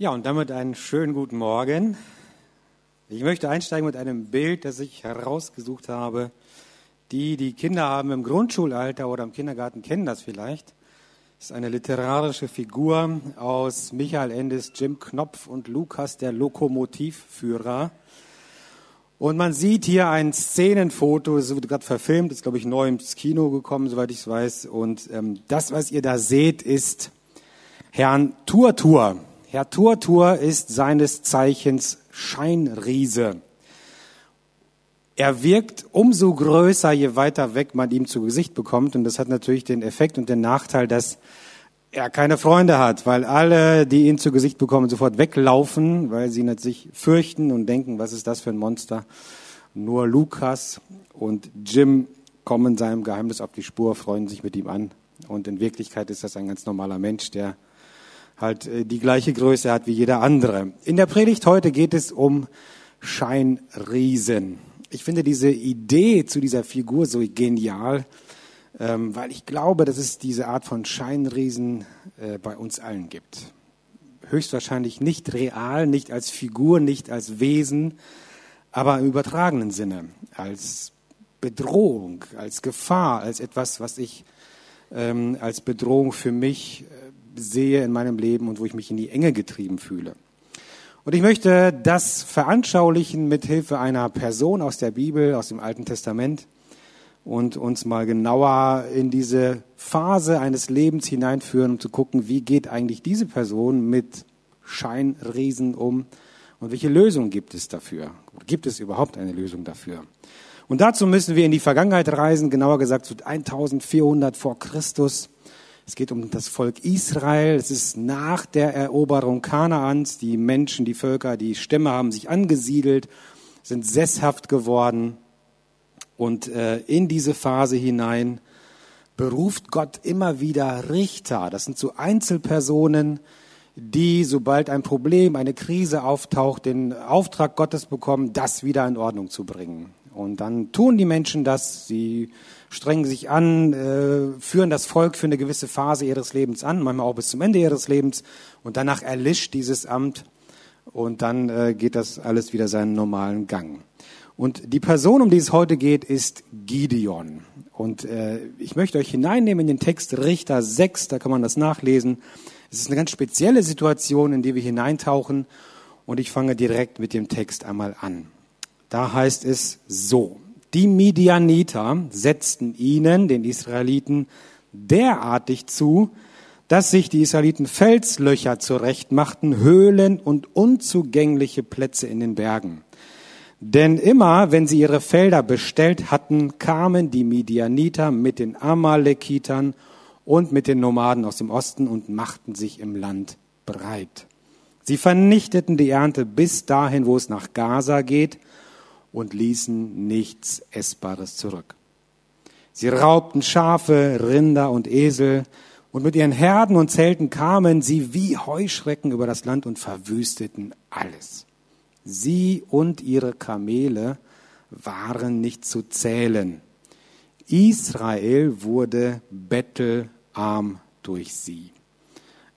Ja, und damit einen schönen guten Morgen. Ich möchte einsteigen mit einem Bild, das ich herausgesucht habe. Die, die Kinder haben im Grundschulalter oder im Kindergarten, kennen das vielleicht. Das ist eine literarische Figur aus Michael Endes, Jim Knopf und Lukas, der Lokomotivführer. Und man sieht hier ein Szenenfoto, das wird gerade verfilmt, ist, glaube ich, neu ins Kino gekommen, soweit ich es weiß. Und ähm, das, was ihr da seht, ist Herrn Turtur. Herr Turtur ist seines Zeichens Scheinriese. Er wirkt umso größer, je weiter weg man ihm zu Gesicht bekommt. Und das hat natürlich den Effekt und den Nachteil, dass er keine Freunde hat, weil alle, die ihn zu Gesicht bekommen, sofort weglaufen, weil sie sich fürchten und denken, was ist das für ein Monster. Nur Lukas und Jim kommen seinem Geheimnis auf die Spur, freuen sich mit ihm an. Und in Wirklichkeit ist das ein ganz normaler Mensch, der halt äh, die gleiche Größe hat wie jeder andere. In der Predigt heute geht es um Scheinriesen. Ich finde diese Idee zu dieser Figur so genial, ähm, weil ich glaube, dass es diese Art von Scheinriesen äh, bei uns allen gibt. Höchstwahrscheinlich nicht real, nicht als Figur, nicht als Wesen, aber im übertragenen Sinne, als Bedrohung, als Gefahr, als etwas, was ich ähm, als Bedrohung für mich äh, sehe in meinem Leben und wo ich mich in die Enge getrieben fühle. Und ich möchte das veranschaulichen mit Hilfe einer Person aus der Bibel, aus dem Alten Testament und uns mal genauer in diese Phase eines Lebens hineinführen, um zu gucken, wie geht eigentlich diese Person mit Scheinriesen um und welche Lösung gibt es dafür? Gibt es überhaupt eine Lösung dafür? Und dazu müssen wir in die Vergangenheit reisen, genauer gesagt zu 1400 vor Christus. Es geht um das Volk Israel. Es ist nach der Eroberung Kanaans. Die Menschen, die Völker, die Stämme haben sich angesiedelt, sind sesshaft geworden. Und äh, in diese Phase hinein beruft Gott immer wieder Richter. Das sind so Einzelpersonen, die, sobald ein Problem, eine Krise auftaucht, den Auftrag Gottes bekommen, das wieder in Ordnung zu bringen. Und dann tun die Menschen das. Sie strengen sich an, äh, führen das Volk für eine gewisse Phase ihres Lebens an, manchmal auch bis zum Ende ihres Lebens. Und danach erlischt dieses Amt und dann äh, geht das alles wieder seinen normalen Gang. Und die Person, um die es heute geht, ist Gideon. Und äh, ich möchte euch hineinnehmen in den Text Richter 6, da kann man das nachlesen. Es ist eine ganz spezielle Situation, in die wir hineintauchen. Und ich fange direkt mit dem Text einmal an. Da heißt es so. Die Midianiter setzten ihnen, den Israeliten, derartig zu, dass sich die Israeliten Felslöcher zurechtmachten, Höhlen und unzugängliche Plätze in den Bergen. Denn immer, wenn sie ihre Felder bestellt hatten, kamen die Midianiter mit den Amalekitern und mit den Nomaden aus dem Osten und machten sich im Land breit. Sie vernichteten die Ernte bis dahin, wo es nach Gaza geht, und ließen nichts Essbares zurück. Sie raubten Schafe, Rinder und Esel, und mit ihren Herden und Zelten kamen sie wie Heuschrecken über das Land und verwüsteten alles. Sie und ihre Kamele waren nicht zu zählen. Israel wurde bettelarm durch sie.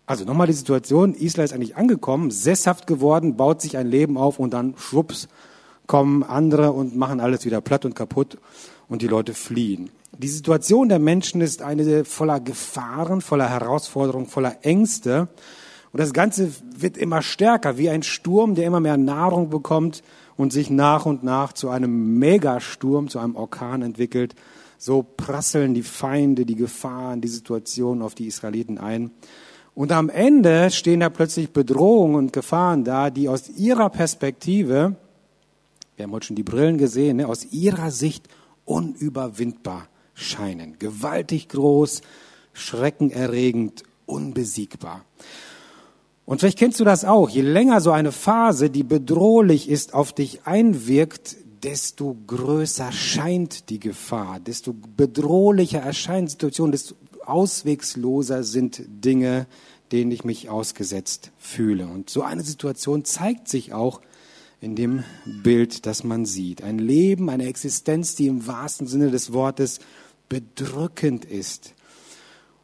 Also nochmal die Situation, Israel ist eigentlich angekommen, sesshaft geworden, baut sich ein Leben auf und dann schwupps kommen andere und machen alles wieder platt und kaputt und die Leute fliehen. Die Situation der Menschen ist eine voller Gefahren, voller Herausforderungen, voller Ängste. Und das Ganze wird immer stärker, wie ein Sturm, der immer mehr Nahrung bekommt und sich nach und nach zu einem Megasturm, zu einem Orkan entwickelt. So prasseln die Feinde, die Gefahren, die Situation auf die Israeliten ein. Und am Ende stehen da plötzlich Bedrohungen und Gefahren da, die aus ihrer Perspektive wir haben heute schon die Brillen gesehen, ne, aus ihrer Sicht unüberwindbar scheinen. Gewaltig groß, schreckenerregend, unbesiegbar. Und vielleicht kennst du das auch. Je länger so eine Phase, die bedrohlich ist, auf dich einwirkt, desto größer scheint die Gefahr, desto bedrohlicher erscheint die Situation, desto auswegsloser sind Dinge, denen ich mich ausgesetzt fühle. Und so eine Situation zeigt sich auch in dem Bild, das man sieht. Ein Leben, eine Existenz, die im wahrsten Sinne des Wortes bedrückend ist.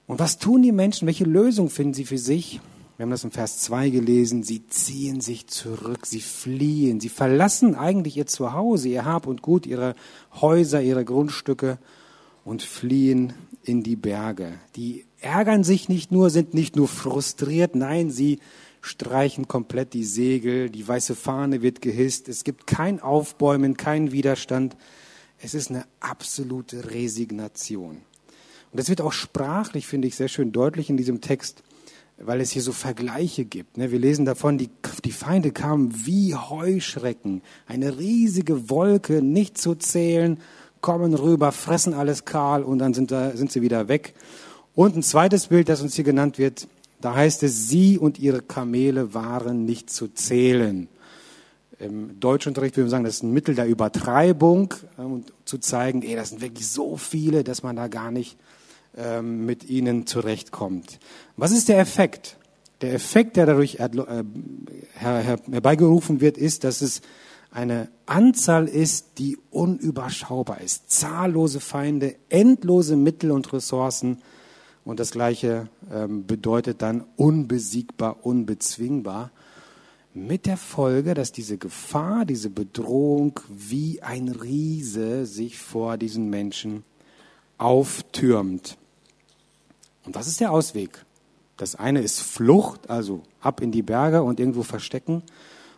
Und was tun die Menschen? Welche Lösung finden sie für sich? Wir haben das im Vers 2 gelesen. Sie ziehen sich zurück, sie fliehen, sie verlassen eigentlich ihr Zuhause, ihr Hab und Gut, ihre Häuser, ihre Grundstücke und fliehen in die Berge. Die ärgern sich nicht nur, sind nicht nur frustriert, nein, sie streichen komplett die Segel, die weiße Fahne wird gehisst, es gibt kein Aufbäumen, keinen Widerstand. Es ist eine absolute Resignation. Und das wird auch sprachlich, finde ich, sehr schön deutlich in diesem Text, weil es hier so Vergleiche gibt. Ne? Wir lesen davon, die, die Feinde kamen wie Heuschrecken, eine riesige Wolke, nicht zu zählen, kommen rüber, fressen alles kahl und dann sind, da, sind sie wieder weg. Und ein zweites Bild, das uns hier genannt wird, da heißt es, sie und ihre Kamele waren nicht zu zählen. Im Deutschunterricht würde man sagen, das ist ein Mittel der Übertreibung, um zu zeigen, ey, das sind wirklich so viele, dass man da gar nicht ähm, mit ihnen zurechtkommt. Was ist der Effekt? Der Effekt, der dadurch äh, herbeigerufen wird, ist, dass es eine Anzahl ist, die unüberschaubar ist. Zahllose Feinde, endlose Mittel und Ressourcen. Und das Gleiche ähm, bedeutet dann unbesiegbar, unbezwingbar. Mit der Folge, dass diese Gefahr, diese Bedrohung wie ein Riese sich vor diesen Menschen auftürmt. Und was ist der Ausweg? Das eine ist Flucht, also ab in die Berge und irgendwo verstecken.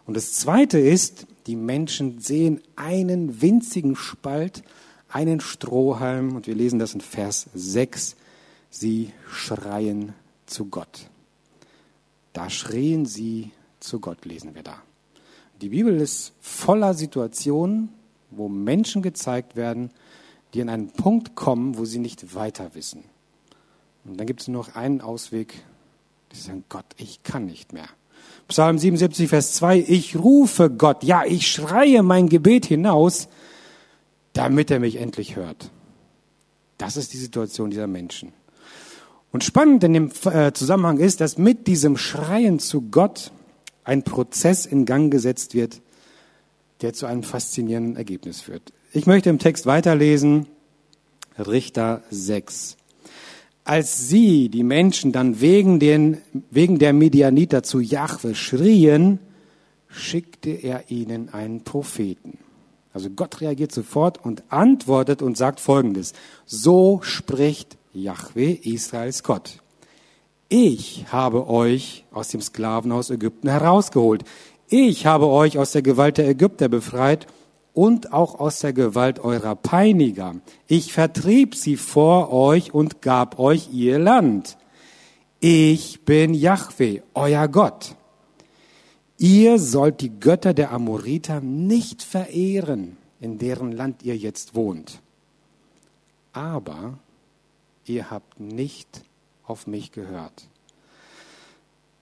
Und das zweite ist, die Menschen sehen einen winzigen Spalt, einen Strohhalm, und wir lesen das in Vers 6, sie schreien zu Gott. Da schrien sie zu Gott, lesen wir da. Die Bibel ist voller Situationen, wo Menschen gezeigt werden, die an einen Punkt kommen, wo sie nicht weiter wissen. Und dann gibt es nur noch einen Ausweg, die sagen, Gott, ich kann nicht mehr. Psalm 77, Vers 2, ich rufe Gott, ja, ich schreie mein Gebet hinaus, damit er mich endlich hört. Das ist die Situation dieser Menschen. Und spannend in dem äh, Zusammenhang ist, dass mit diesem Schreien zu Gott ein Prozess in Gang gesetzt wird, der zu einem faszinierenden Ergebnis führt. Ich möchte im Text weiterlesen, Richter 6. Als sie, die Menschen, dann wegen, den, wegen der Medianiter zu Jahwe schrien, schickte er ihnen einen Propheten. Also Gott reagiert sofort und antwortet und sagt Folgendes. So spricht Jahwe, Israels Gott. Ich habe euch aus dem Sklavenhaus Ägypten herausgeholt. Ich habe euch aus der Gewalt der Ägypter befreit und auch aus der Gewalt eurer Peiniger. Ich vertrieb sie vor euch und gab euch ihr Land. Ich bin Jahwe, euer Gott. Ihr sollt die Götter der Amoriter nicht verehren, in deren Land ihr jetzt wohnt. Aber ihr habt nicht auf mich gehört.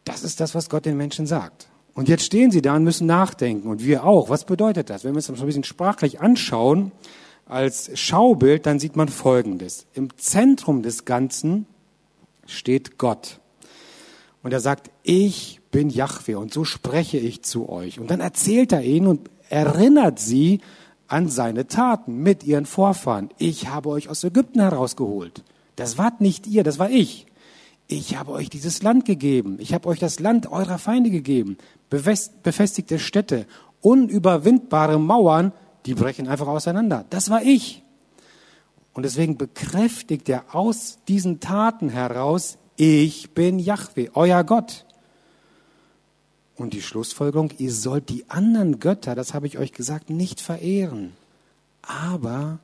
Das ist das, was Gott den Menschen sagt. Und jetzt stehen sie da und müssen nachdenken. Und wir auch. Was bedeutet das? Wenn wir uns das ein bisschen sprachlich anschauen, als Schaubild, dann sieht man Folgendes. Im Zentrum des Ganzen steht Gott. Und er sagt, ich bin Jahwe und so spreche ich zu euch. Und dann erzählt er ihnen und erinnert sie an seine Taten mit ihren Vorfahren. Ich habe euch aus Ägypten herausgeholt. Das wart nicht ihr, das war ich. Ich habe euch dieses Land gegeben. Ich habe euch das Land eurer Feinde gegeben. Befestigte Städte, unüberwindbare Mauern, die brechen einfach auseinander. Das war ich. Und deswegen bekräftigt er aus diesen Taten heraus, ich bin Yahweh, euer Gott. Und die Schlussfolgerung, ihr sollt die anderen Götter, das habe ich euch gesagt, nicht verehren. Aber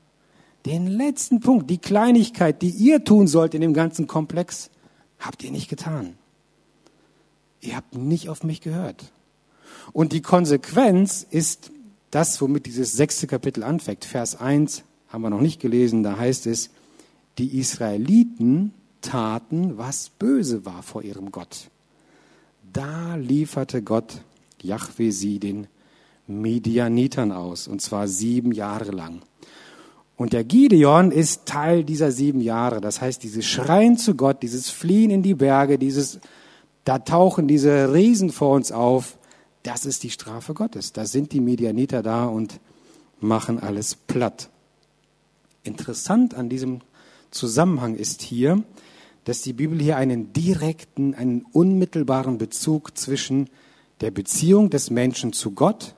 den letzten Punkt, die Kleinigkeit, die ihr tun sollt in dem ganzen Komplex, habt ihr nicht getan. Ihr habt nicht auf mich gehört. Und die Konsequenz ist das, womit dieses sechste Kapitel anfängt. Vers 1 haben wir noch nicht gelesen, da heißt es, die Israeliten taten, was böse war vor ihrem Gott. Da lieferte Gott Jahwe sie den Medianitern aus, und zwar sieben Jahre lang. Und der Gideon ist Teil dieser sieben Jahre. Das heißt, dieses Schreien zu Gott, dieses Fliehen in die Berge, dieses, da tauchen diese Riesen vor uns auf. Das ist die Strafe Gottes. Da sind die Medianiter da und machen alles platt. Interessant an diesem Zusammenhang ist hier, dass die Bibel hier einen direkten, einen unmittelbaren Bezug zwischen der Beziehung des Menschen zu Gott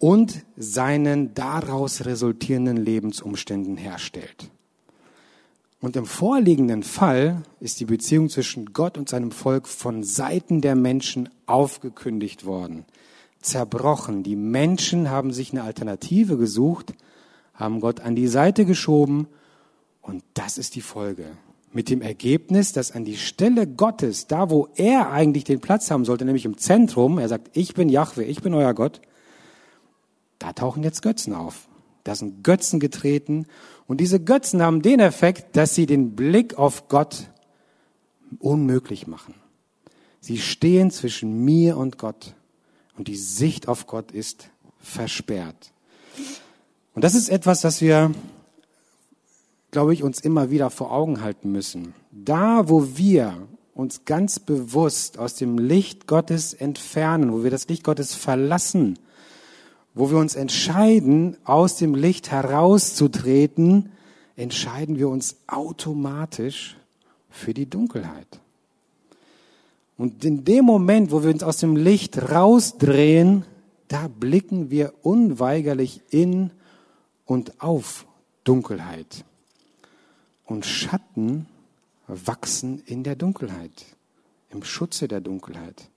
und seinen daraus resultierenden Lebensumständen herstellt. Und im vorliegenden Fall ist die Beziehung zwischen Gott und seinem Volk von Seiten der Menschen aufgekündigt worden, zerbrochen. Die Menschen haben sich eine Alternative gesucht, haben Gott an die Seite geschoben und das ist die Folge. Mit dem Ergebnis, dass an die Stelle Gottes, da wo er eigentlich den Platz haben sollte, nämlich im Zentrum, er sagt, ich bin Yahweh, ich bin euer Gott, da tauchen jetzt Götzen auf. Da sind Götzen getreten und diese Götzen haben den Effekt, dass sie den Blick auf Gott unmöglich machen. Sie stehen zwischen mir und Gott und die Sicht auf Gott ist versperrt. Und das ist etwas, das wir glaube ich, uns immer wieder vor Augen halten müssen. Da, wo wir uns ganz bewusst aus dem Licht Gottes entfernen, wo wir das Licht Gottes verlassen, wo wir uns entscheiden, aus dem Licht herauszutreten, entscheiden wir uns automatisch für die Dunkelheit. Und in dem Moment, wo wir uns aus dem Licht rausdrehen, da blicken wir unweigerlich in und auf Dunkelheit und Schatten wachsen in der Dunkelheit, im Schutze der Dunkelheit.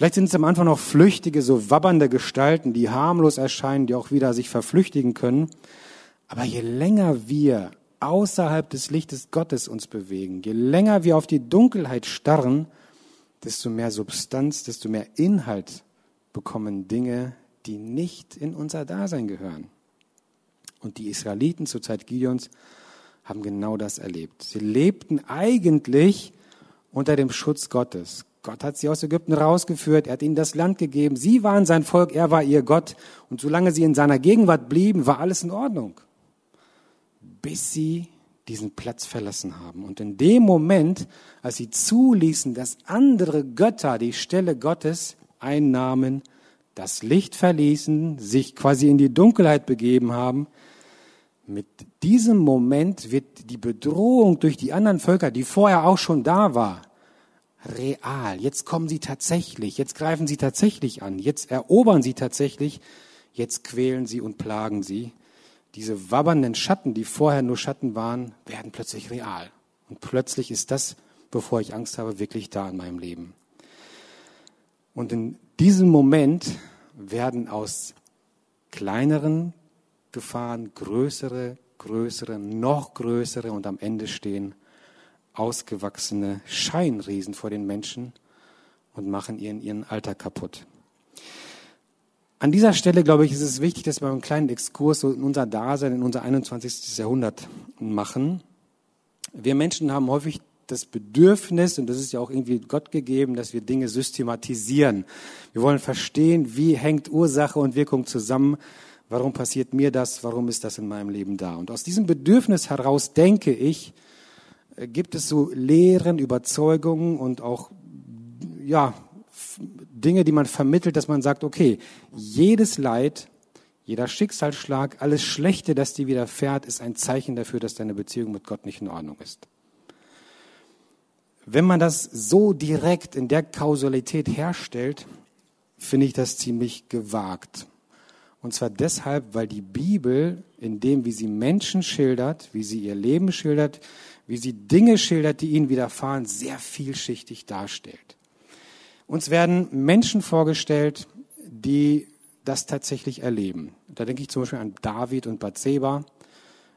Vielleicht sind es am Anfang noch flüchtige, so wabbernde Gestalten, die harmlos erscheinen, die auch wieder sich verflüchtigen können. Aber je länger wir außerhalb des Lichtes Gottes uns bewegen, je länger wir auf die Dunkelheit starren, desto mehr Substanz, desto mehr Inhalt bekommen Dinge, die nicht in unser Dasein gehören. Und die Israeliten zur Zeit Gideons haben genau das erlebt. Sie lebten eigentlich unter dem Schutz Gottes. Gott hat sie aus Ägypten rausgeführt, er hat ihnen das Land gegeben. Sie waren sein Volk, er war ihr Gott. Und solange sie in seiner Gegenwart blieben, war alles in Ordnung. Bis sie diesen Platz verlassen haben. Und in dem Moment, als sie zuließen, dass andere Götter die Stelle Gottes einnahmen, das Licht verließen, sich quasi in die Dunkelheit begeben haben, mit diesem Moment wird die Bedrohung durch die anderen Völker, die vorher auch schon da war, real. Jetzt kommen sie tatsächlich, jetzt greifen sie tatsächlich an, jetzt erobern sie tatsächlich, jetzt quälen sie und plagen sie. Diese wabbernden Schatten, die vorher nur Schatten waren, werden plötzlich real. Und plötzlich ist das, bevor ich Angst habe, wirklich da in meinem Leben. Und in diesem Moment werden aus kleineren Gefahren größere, größere, noch größere und am Ende stehen ausgewachsene Scheinriesen vor den Menschen und machen ihren, ihren Alltag kaputt. An dieser Stelle, glaube ich, ist es wichtig, dass wir einen kleinen Exkurs in unser Dasein, in unser 21. Jahrhundert machen. Wir Menschen haben häufig das Bedürfnis, und das ist ja auch irgendwie Gott gegeben, dass wir Dinge systematisieren. Wir wollen verstehen, wie hängt Ursache und Wirkung zusammen. Warum passiert mir das? Warum ist das in meinem Leben da? Und aus diesem Bedürfnis heraus denke ich, gibt es so Lehren, Überzeugungen und auch, ja, Dinge, die man vermittelt, dass man sagt, okay, jedes Leid, jeder Schicksalsschlag, alles Schlechte, das dir widerfährt, ist ein Zeichen dafür, dass deine Beziehung mit Gott nicht in Ordnung ist. Wenn man das so direkt in der Kausalität herstellt, finde ich das ziemlich gewagt. Und zwar deshalb, weil die Bibel in dem, wie sie Menschen schildert, wie sie ihr Leben schildert, wie sie Dinge schildert, die ihnen widerfahren, sehr vielschichtig darstellt. Uns werden Menschen vorgestellt, die das tatsächlich erleben. Da denke ich zum Beispiel an David und Bathseba,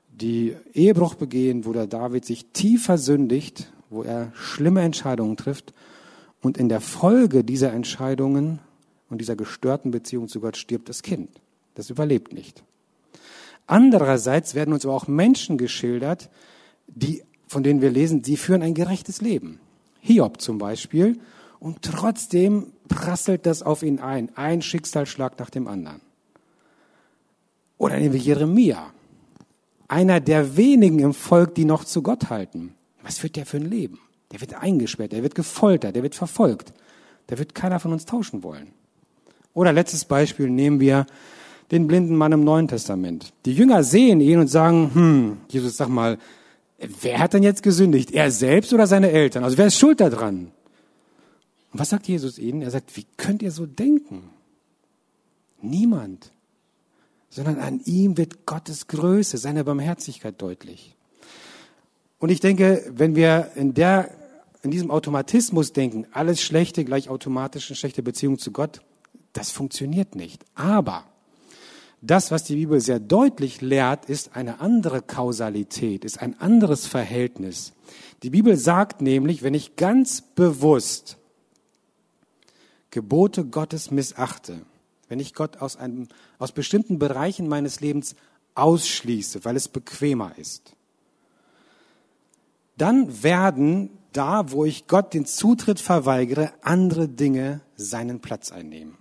die Ehebruch begehen, wo der David sich tief versündigt, wo er schlimme Entscheidungen trifft und in der Folge dieser Entscheidungen und dieser gestörten Beziehung zu Gott stirbt das Kind. Das überlebt nicht. Andererseits werden uns aber auch Menschen geschildert, die, von denen wir lesen, sie führen ein gerechtes Leben. Hiob zum Beispiel. Und trotzdem prasselt das auf ihn ein. Ein Schicksalsschlag nach dem anderen. Oder nehmen wir Jeremia. Einer der wenigen im Volk, die noch zu Gott halten. Was führt der für ein Leben? Der wird eingesperrt, der wird gefoltert, der wird verfolgt. Der wird keiner von uns tauschen wollen. Oder letztes Beispiel nehmen wir den blinden Mann im Neuen Testament. Die Jünger sehen ihn und sagen, hm, Jesus, sag mal, wer hat denn jetzt gesündigt? Er selbst oder seine Eltern? Also wer ist schuld daran? Und was sagt Jesus ihnen? Er sagt, wie könnt ihr so denken? Niemand. Sondern an ihm wird Gottes Größe, seine Barmherzigkeit deutlich. Und ich denke, wenn wir in der, in diesem Automatismus denken, alles Schlechte gleich automatisch eine schlechte Beziehung zu Gott, das funktioniert nicht. Aber das, was die Bibel sehr deutlich lehrt, ist eine andere Kausalität, ist ein anderes Verhältnis. Die Bibel sagt nämlich, wenn ich ganz bewusst Gebote Gottes missachte, wenn ich Gott aus, einem, aus bestimmten Bereichen meines Lebens ausschließe, weil es bequemer ist, dann werden da, wo ich Gott den Zutritt verweigere, andere Dinge seinen Platz einnehmen.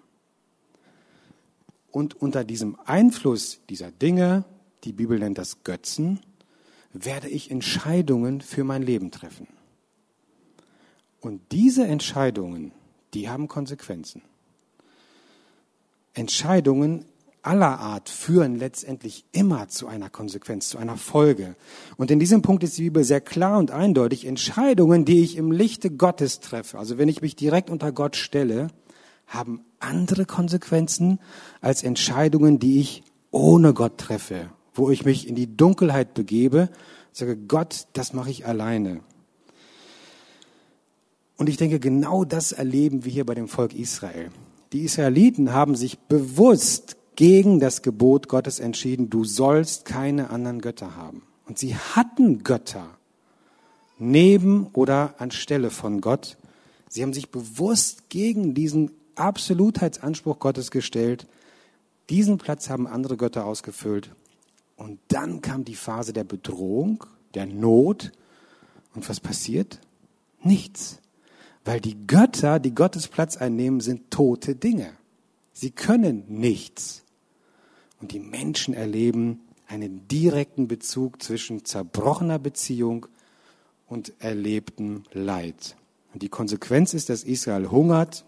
Und unter diesem Einfluss dieser Dinge, die Bibel nennt das Götzen, werde ich Entscheidungen für mein Leben treffen. Und diese Entscheidungen, die haben Konsequenzen. Entscheidungen aller Art führen letztendlich immer zu einer Konsequenz, zu einer Folge. Und in diesem Punkt ist die Bibel sehr klar und eindeutig. Entscheidungen, die ich im Lichte Gottes treffe, also wenn ich mich direkt unter Gott stelle, haben andere Konsequenzen als Entscheidungen, die ich ohne Gott treffe, wo ich mich in die Dunkelheit begebe, sage, Gott, das mache ich alleine. Und ich denke, genau das erleben wir hier bei dem Volk Israel. Die Israeliten haben sich bewusst gegen das Gebot Gottes entschieden, du sollst keine anderen Götter haben. Und sie hatten Götter neben oder anstelle von Gott. Sie haben sich bewusst gegen diesen Absolutheitsanspruch Gottes gestellt. Diesen Platz haben andere Götter ausgefüllt. Und dann kam die Phase der Bedrohung, der Not. Und was passiert? Nichts. Weil die Götter, die Gottes Platz einnehmen, sind tote Dinge. Sie können nichts. Und die Menschen erleben einen direkten Bezug zwischen zerbrochener Beziehung und erlebtem Leid. Und die Konsequenz ist, dass Israel hungert,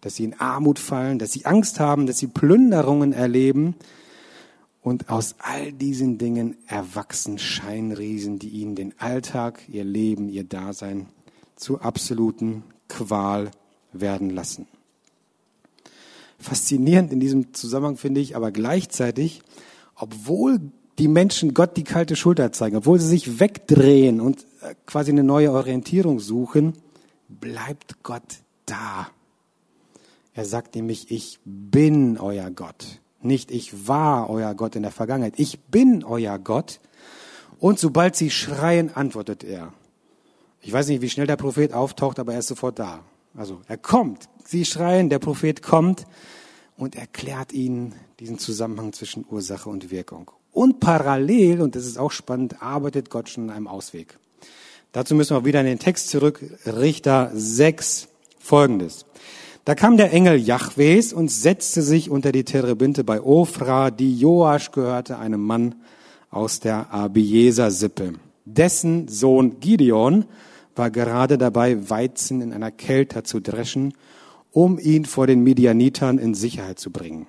dass sie in Armut fallen, dass sie Angst haben, dass sie Plünderungen erleben. Und aus all diesen Dingen erwachsen Scheinriesen, die ihnen den Alltag, ihr Leben, ihr Dasein zu absoluten Qual werden lassen. Faszinierend in diesem Zusammenhang finde ich aber gleichzeitig, obwohl die Menschen Gott die kalte Schulter zeigen, obwohl sie sich wegdrehen und äh, quasi eine neue Orientierung suchen, bleibt Gott da. Er sagt nämlich, ich bin euer Gott. Nicht ich war euer Gott in der Vergangenheit. Ich bin euer Gott. Und sobald sie schreien, antwortet er. Ich weiß nicht, wie schnell der Prophet auftaucht, aber er ist sofort da. Also er kommt. Sie schreien, der Prophet kommt und erklärt ihnen diesen Zusammenhang zwischen Ursache und Wirkung. Und parallel, und das ist auch spannend, arbeitet Gott schon an einem Ausweg. Dazu müssen wir wieder in den Text zurück. Richter 6, folgendes. Da kam der Engel Jahwes und setzte sich unter die Terebinte bei Ofra, die Joasch gehörte, einem Mann aus der Abieser-Sippe. Dessen Sohn Gideon war gerade dabei, Weizen in einer Kelter zu dreschen, um ihn vor den Midianitern in Sicherheit zu bringen.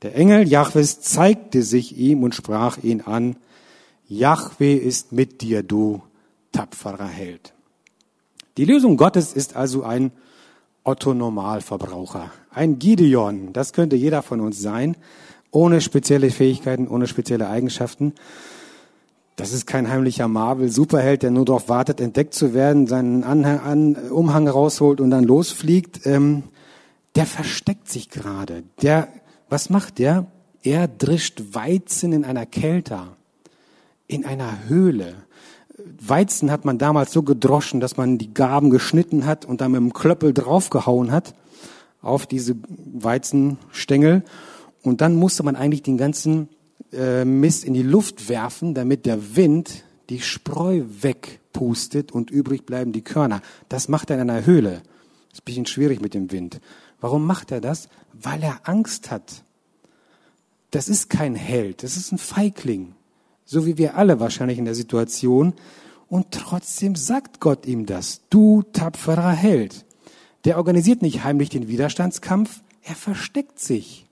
Der Engel Jahwes zeigte sich ihm und sprach ihn an, Jahwe ist mit dir, du tapferer Held. Die Lösung Gottes ist also ein Otto Normalverbraucher. Ein Gideon, das könnte jeder von uns sein, ohne spezielle Fähigkeiten, ohne spezielle Eigenschaften. Das ist kein heimlicher Marvel-Superheld, der nur darauf wartet, entdeckt zu werden, seinen Anhang, an, Umhang rausholt und dann losfliegt. Ähm, der versteckt sich gerade. Der, was macht der? Er drischt Weizen in einer Kälte, in einer Höhle. Weizen hat man damals so gedroschen, dass man die Gaben geschnitten hat und dann mit dem Klöppel draufgehauen hat auf diese Weizenstängel. Und dann musste man eigentlich den ganzen äh, Mist in die Luft werfen, damit der Wind die Spreu wegpustet und übrig bleiben die Körner. Das macht er in einer Höhle. Das ist ein bisschen schwierig mit dem Wind. Warum macht er das? Weil er Angst hat. Das ist kein Held, das ist ein Feigling so wie wir alle wahrscheinlich in der Situation. Und trotzdem sagt Gott ihm das. Du tapferer Held. Der organisiert nicht heimlich den Widerstandskampf, er versteckt sich.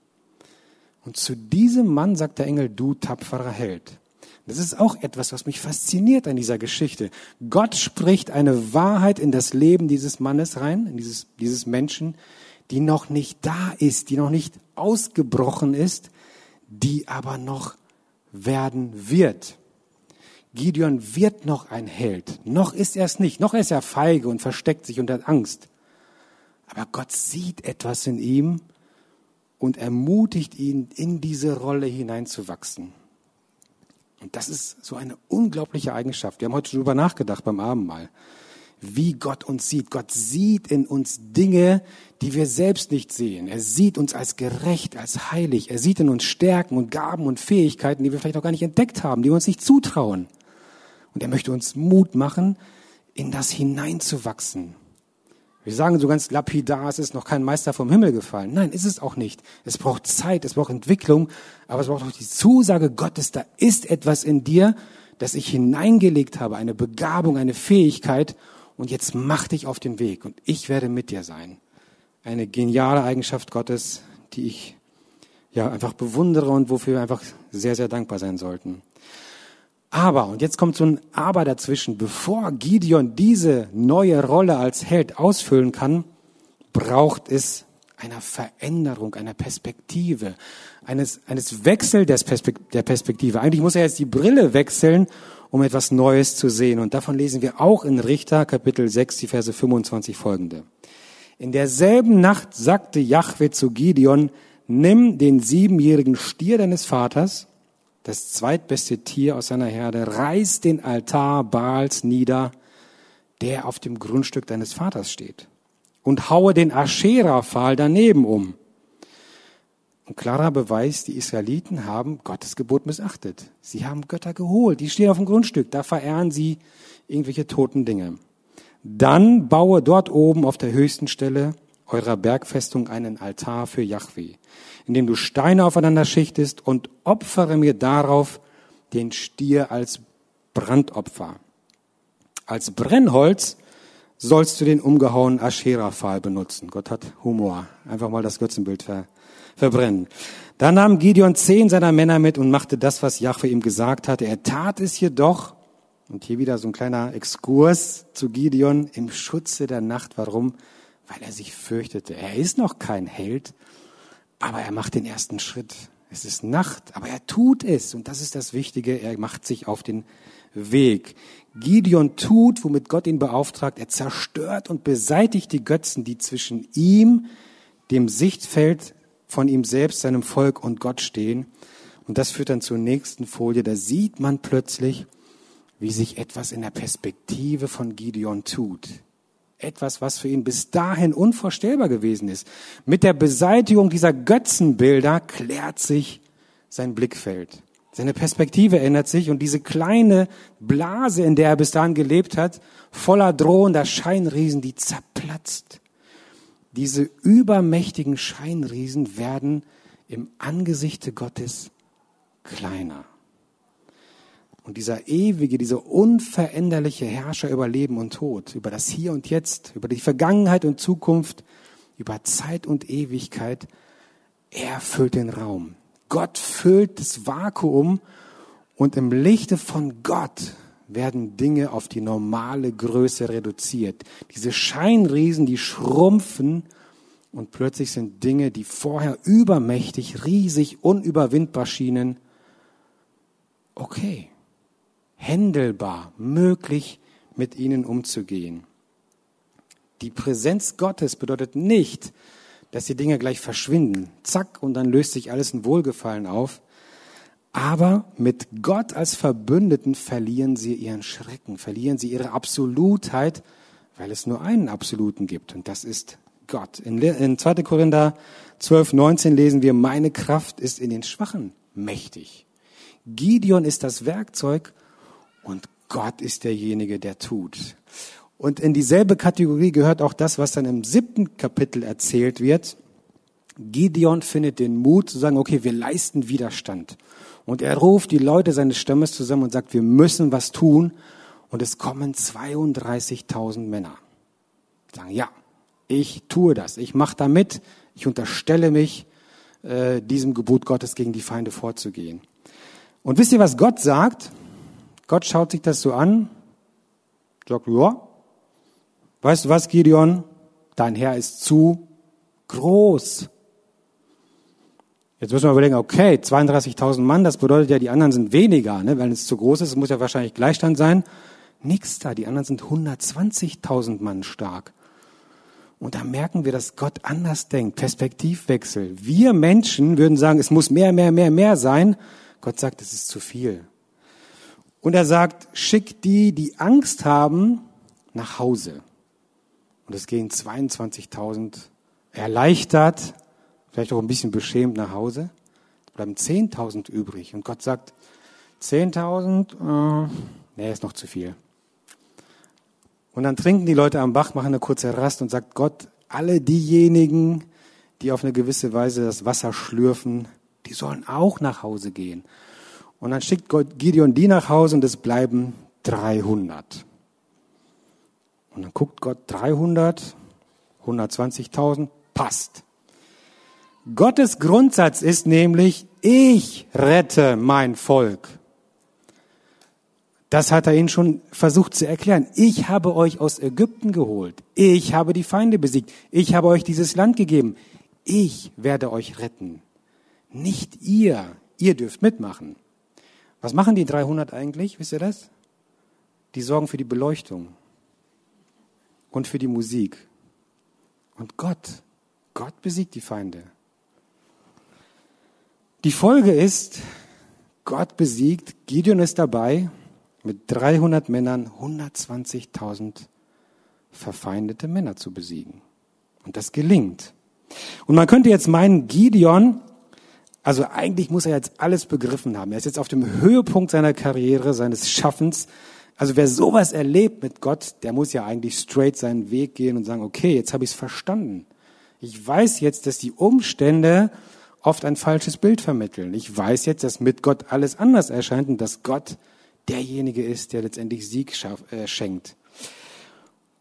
Und zu diesem Mann sagt der Engel, du tapferer Held. Das ist auch etwas, was mich fasziniert an dieser Geschichte. Gott spricht eine Wahrheit in das Leben dieses Mannes rein, in dieses, dieses Menschen, die noch nicht da ist, die noch nicht ausgebrochen ist, die aber noch werden wird. Gideon wird noch ein Held. Noch ist er es nicht. Noch ist er feige und versteckt sich unter Angst. Aber Gott sieht etwas in ihm und ermutigt ihn, in diese Rolle hineinzuwachsen. Und das ist so eine unglaubliche Eigenschaft. Wir haben heute darüber nachgedacht beim Abendmahl, wie Gott uns sieht. Gott sieht in uns Dinge, die wir selbst nicht sehen. Er sieht uns als gerecht, als heilig. Er sieht in uns Stärken und Gaben und Fähigkeiten, die wir vielleicht auch gar nicht entdeckt haben, die wir uns nicht zutrauen. Und er möchte uns Mut machen, in das hineinzuwachsen. Wir sagen so ganz lapidar, es ist noch kein Meister vom Himmel gefallen. Nein, ist es auch nicht. Es braucht Zeit, es braucht Entwicklung, aber es braucht auch die Zusage Gottes, da ist etwas in dir, das ich hineingelegt habe, eine Begabung, eine Fähigkeit, und jetzt mach dich auf den Weg und ich werde mit dir sein. Eine geniale Eigenschaft Gottes, die ich ja einfach bewundere und wofür wir einfach sehr, sehr dankbar sein sollten. Aber, und jetzt kommt so ein Aber dazwischen, bevor Gideon diese neue Rolle als Held ausfüllen kann, braucht es einer Veränderung, einer Perspektive, eines, eines Wechsel der Perspektive. Eigentlich muss er jetzt die Brille wechseln, um etwas Neues zu sehen. Und davon lesen wir auch in Richter Kapitel 6, die Verse 25 folgende. In derselben Nacht sagte Jahwe zu Gideon, nimm den siebenjährigen Stier deines Vaters das zweitbeste Tier aus seiner Herde, reiß den Altar Baals nieder, der auf dem Grundstück deines Vaters steht, und haue den Aschera-Pfahl daneben um. Ein klarer Beweis, die Israeliten haben Gottes Gebot missachtet. Sie haben Götter geholt, die stehen auf dem Grundstück, da verehren sie irgendwelche toten Dinge. Dann baue dort oben auf der höchsten Stelle eurer Bergfestung einen Altar für Yahweh indem du Steine aufeinander schichtest und opfere mir darauf den Stier als Brandopfer. Als Brennholz sollst du den umgehauenen Aschera-Pfahl benutzen. Gott hat Humor. Einfach mal das Götzenbild ver verbrennen. Da nahm Gideon zehn seiner Männer mit und machte das, was Jahwe ihm gesagt hatte. Er tat es jedoch, und hier wieder so ein kleiner Exkurs zu Gideon, im Schutze der Nacht. Warum? Weil er sich fürchtete. Er ist noch kein Held, aber er macht den ersten Schritt. Es ist Nacht, aber er tut es. Und das ist das Wichtige. Er macht sich auf den Weg. Gideon tut, womit Gott ihn beauftragt. Er zerstört und beseitigt die Götzen, die zwischen ihm, dem Sichtfeld von ihm selbst, seinem Volk und Gott stehen. Und das führt dann zur nächsten Folie. Da sieht man plötzlich, wie sich etwas in der Perspektive von Gideon tut etwas, was für ihn bis dahin unvorstellbar gewesen ist. Mit der Beseitigung dieser Götzenbilder klärt sich sein Blickfeld. Seine Perspektive ändert sich und diese kleine Blase, in der er bis dahin gelebt hat, voller drohender Scheinriesen, die zerplatzt. Diese übermächtigen Scheinriesen werden im Angesichte Gottes kleiner. Und dieser ewige, dieser unveränderliche Herrscher über Leben und Tod, über das Hier und Jetzt, über die Vergangenheit und Zukunft, über Zeit und Ewigkeit, er füllt den Raum. Gott füllt das Vakuum und im Lichte von Gott werden Dinge auf die normale Größe reduziert. Diese Scheinriesen, die schrumpfen und plötzlich sind Dinge, die vorher übermächtig, riesig, unüberwindbar schienen, okay händelbar, möglich, mit ihnen umzugehen. Die Präsenz Gottes bedeutet nicht, dass die Dinge gleich verschwinden, zack, und dann löst sich alles in Wohlgefallen auf. Aber mit Gott als Verbündeten verlieren sie ihren Schrecken, verlieren sie ihre Absolutheit, weil es nur einen Absoluten gibt, und das ist Gott. In, in 2. Korinther 12, 19 lesen wir, meine Kraft ist in den Schwachen mächtig. Gideon ist das Werkzeug, und Gott ist derjenige, der tut. Und in dieselbe Kategorie gehört auch das, was dann im siebten Kapitel erzählt wird. Gideon findet den Mut zu sagen, okay, wir leisten Widerstand. Und er ruft die Leute seines Stammes zusammen und sagt, wir müssen was tun. Und es kommen 32.000 Männer. Sagen, ja, ich tue das, ich mache da mit, ich unterstelle mich äh, diesem Gebot Gottes gegen die Feinde vorzugehen. Und wisst ihr, was Gott sagt? Gott schaut sich das so an, sagt, ja, weißt du was, Gideon? Dein Herr ist zu groß. Jetzt müssen wir überlegen, okay, 32.000 Mann, das bedeutet ja, die anderen sind weniger, ne? wenn es zu groß ist, muss ja wahrscheinlich Gleichstand sein. Nix da, die anderen sind 120.000 Mann stark. Und da merken wir, dass Gott anders denkt, Perspektivwechsel. Wir Menschen würden sagen, es muss mehr, mehr, mehr, mehr sein. Gott sagt, es ist zu viel. Und er sagt, schick die, die Angst haben, nach Hause. Und es gehen 22.000 erleichtert, vielleicht auch ein bisschen beschämt nach Hause. Bleiben 10.000 übrig. Und Gott sagt, 10.000, äh, nee, ist noch zu viel. Und dann trinken die Leute am Bach, machen eine kurze Rast und sagt Gott, alle diejenigen, die auf eine gewisse Weise das Wasser schlürfen, die sollen auch nach Hause gehen. Und dann schickt Gott Gideon die nach Hause und es bleiben 300. Und dann guckt Gott 300, 120.000, passt. Gottes Grundsatz ist nämlich, ich rette mein Volk. Das hat er ihnen schon versucht zu erklären. Ich habe euch aus Ägypten geholt. Ich habe die Feinde besiegt. Ich habe euch dieses Land gegeben. Ich werde euch retten. Nicht ihr. Ihr dürft mitmachen. Was machen die 300 eigentlich? Wisst ihr das? Die sorgen für die Beleuchtung und für die Musik. Und Gott, Gott besiegt die Feinde. Die Folge ist, Gott besiegt, Gideon ist dabei, mit 300 Männern 120.000 verfeindete Männer zu besiegen. Und das gelingt. Und man könnte jetzt meinen, Gideon, also eigentlich muss er jetzt alles begriffen haben. Er ist jetzt auf dem Höhepunkt seiner Karriere, seines Schaffens. Also wer sowas erlebt mit Gott, der muss ja eigentlich straight seinen Weg gehen und sagen, okay, jetzt habe ich es verstanden. Ich weiß jetzt, dass die Umstände oft ein falsches Bild vermitteln. Ich weiß jetzt, dass mit Gott alles anders erscheint und dass Gott derjenige ist, der letztendlich Sieg äh, schenkt.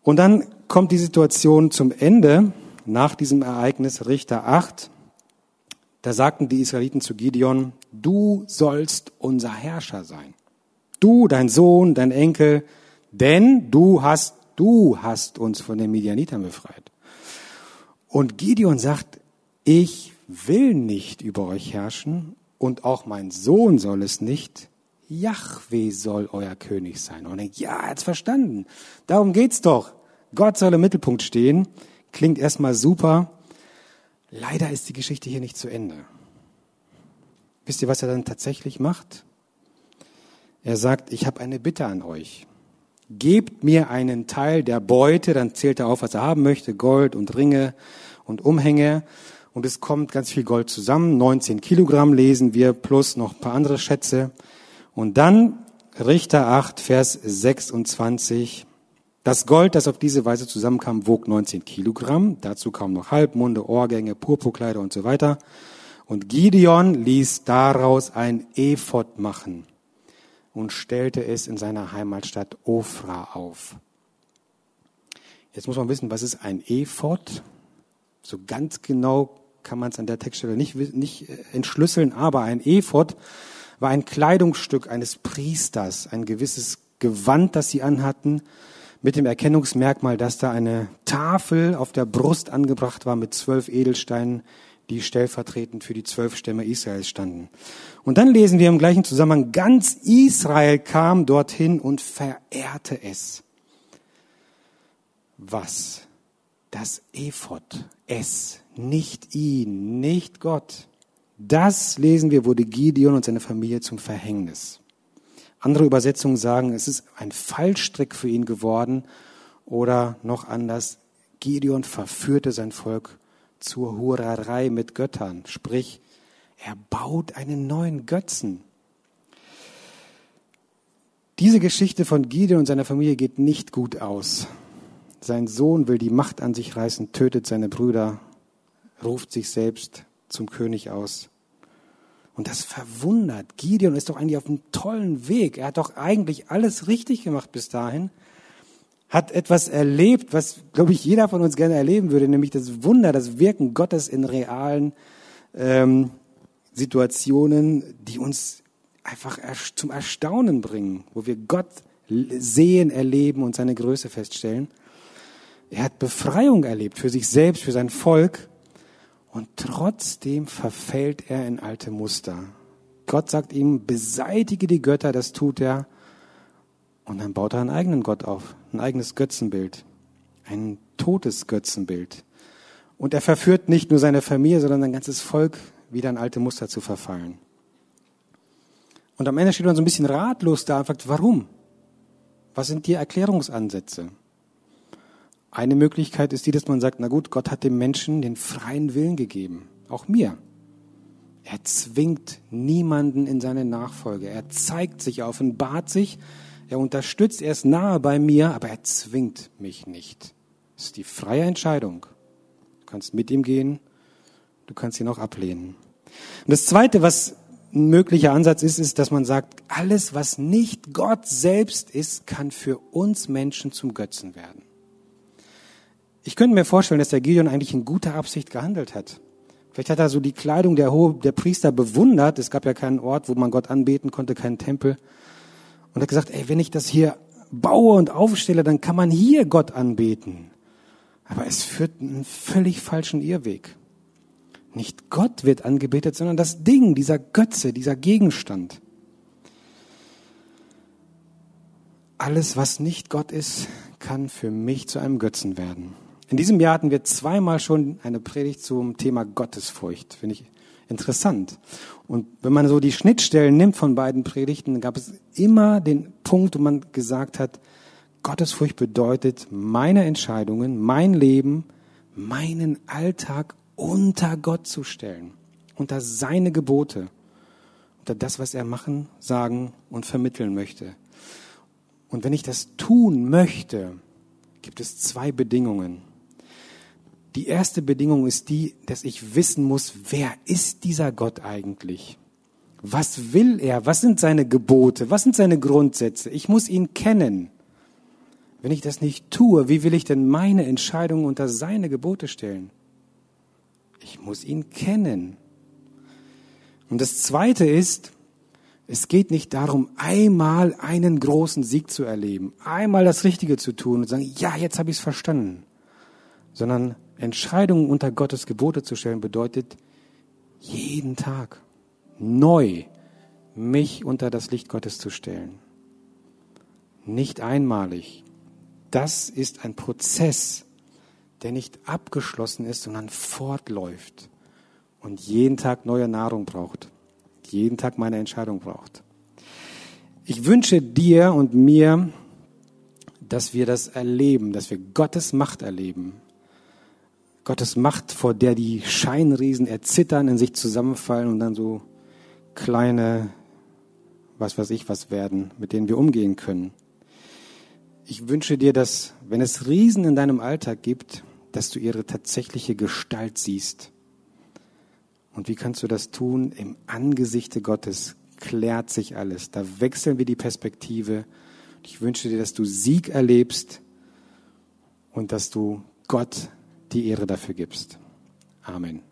Und dann kommt die Situation zum Ende nach diesem Ereignis Richter 8. Da sagten die Israeliten zu Gideon, du sollst unser Herrscher sein. Du, dein Sohn, dein Enkel, denn du hast, du hast uns von den Midianitern befreit. Und Gideon sagt, ich will nicht über euch herrschen und auch mein Sohn soll es nicht. Yahweh soll euer König sein. Und denkt, ja, er hat's verstanden. Darum geht's doch. Gott soll im Mittelpunkt stehen. Klingt erstmal super. Leider ist die Geschichte hier nicht zu Ende. Wisst ihr, was er dann tatsächlich macht? Er sagt, ich habe eine Bitte an euch. Gebt mir einen Teil der Beute, dann zählt er auf, was er haben möchte, Gold und Ringe und Umhänge. Und es kommt ganz viel Gold zusammen, 19 Kilogramm lesen wir, plus noch ein paar andere Schätze. Und dann Richter 8, Vers 26. Das Gold, das auf diese Weise zusammenkam, wog 19 Kilogramm. Dazu kamen noch Halbmunde, Ohrgänge, Purpurkleider und so weiter. Und Gideon ließ daraus ein Ephod machen und stellte es in seiner Heimatstadt Ofra auf. Jetzt muss man wissen, was ist ein Ephod? So ganz genau kann man es an der Textstelle nicht, nicht äh, entschlüsseln, aber ein Ephod war ein Kleidungsstück eines Priesters, ein gewisses Gewand, das sie anhatten, mit dem Erkennungsmerkmal, dass da eine Tafel auf der Brust angebracht war mit zwölf Edelsteinen, die stellvertretend für die zwölf Stämme Israels standen. Und dann lesen wir im gleichen Zusammenhang, ganz Israel kam dorthin und verehrte es. Was? Das Ephod, es, nicht ihn, nicht Gott. Das lesen wir, wurde Gideon und seine Familie zum Verhängnis. Andere Übersetzungen sagen, es ist ein Fallstrick für ihn geworden oder noch anders, Gideon verführte sein Volk zur Hurerei mit Göttern, sprich, er baut einen neuen Götzen. Diese Geschichte von Gideon und seiner Familie geht nicht gut aus. Sein Sohn will die Macht an sich reißen, tötet seine Brüder, ruft sich selbst zum König aus. Und das verwundert. Gideon ist doch eigentlich auf einem tollen Weg. Er hat doch eigentlich alles richtig gemacht bis dahin. Hat etwas erlebt, was, glaube ich, jeder von uns gerne erleben würde, nämlich das Wunder, das Wirken Gottes in realen ähm, Situationen, die uns einfach zum Erstaunen bringen, wo wir Gott sehen, erleben und seine Größe feststellen. Er hat Befreiung erlebt für sich selbst, für sein Volk und trotzdem verfällt er in alte Muster. Gott sagt ihm, beseitige die Götter, das tut er. Und dann baut er einen eigenen Gott auf, ein eigenes Götzenbild, ein totes Götzenbild. Und er verführt nicht nur seine Familie, sondern sein ganzes Volk wieder in alte Muster zu verfallen. Und am Ende steht man so ein bisschen ratlos da und fragt, warum? Was sind die Erklärungsansätze? Eine Möglichkeit ist die, dass man sagt, na gut, Gott hat dem Menschen den freien Willen gegeben, auch mir. Er zwingt niemanden in seine Nachfolge. Er zeigt sich, er offenbart sich, er unterstützt, er ist nahe bei mir, aber er zwingt mich nicht. Das ist die freie Entscheidung. Du kannst mit ihm gehen, du kannst ihn auch ablehnen. Und das Zweite, was ein möglicher Ansatz ist, ist, dass man sagt, alles, was nicht Gott selbst ist, kann für uns Menschen zum Götzen werden. Ich könnte mir vorstellen, dass der Gideon eigentlich in guter Absicht gehandelt hat. Vielleicht hat er so die Kleidung der, Ho der Priester bewundert. Es gab ja keinen Ort, wo man Gott anbeten konnte, keinen Tempel. Und hat gesagt, ey, wenn ich das hier baue und aufstelle, dann kann man hier Gott anbeten. Aber es führt einen völlig falschen Irrweg. Nicht Gott wird angebetet, sondern das Ding, dieser Götze, dieser Gegenstand. Alles, was nicht Gott ist, kann für mich zu einem Götzen werden. In diesem Jahr hatten wir zweimal schon eine Predigt zum Thema Gottesfurcht. Finde ich interessant. Und wenn man so die Schnittstellen nimmt von beiden Predigten, gab es immer den Punkt, wo man gesagt hat, Gottesfurcht bedeutet, meine Entscheidungen, mein Leben, meinen Alltag unter Gott zu stellen, unter seine Gebote, unter das, was er machen, sagen und vermitteln möchte. Und wenn ich das tun möchte, gibt es zwei Bedingungen. Die erste Bedingung ist die, dass ich wissen muss, wer ist dieser Gott eigentlich? Was will er? Was sind seine Gebote? Was sind seine Grundsätze? Ich muss ihn kennen. Wenn ich das nicht tue, wie will ich denn meine Entscheidungen unter seine Gebote stellen? Ich muss ihn kennen. Und das Zweite ist, es geht nicht darum, einmal einen großen Sieg zu erleben, einmal das Richtige zu tun und sagen, ja, jetzt habe ich es verstanden, sondern Entscheidungen unter Gottes Gebote zu stellen, bedeutet jeden Tag neu mich unter das Licht Gottes zu stellen. Nicht einmalig. Das ist ein Prozess, der nicht abgeschlossen ist, sondern fortläuft und jeden Tag neue Nahrung braucht, jeden Tag meine Entscheidung braucht. Ich wünsche dir und mir, dass wir das erleben, dass wir Gottes Macht erleben, Gottes Macht, vor der die Scheinriesen erzittern, in sich zusammenfallen und dann so kleine, was weiß ich, was werden, mit denen wir umgehen können. Ich wünsche dir, dass, wenn es Riesen in deinem Alltag gibt, dass du ihre tatsächliche Gestalt siehst. Und wie kannst du das tun? Im Angesichte Gottes klärt sich alles. Da wechseln wir die Perspektive. Ich wünsche dir, dass du Sieg erlebst und dass du Gott die Ehre dafür gibst. Amen.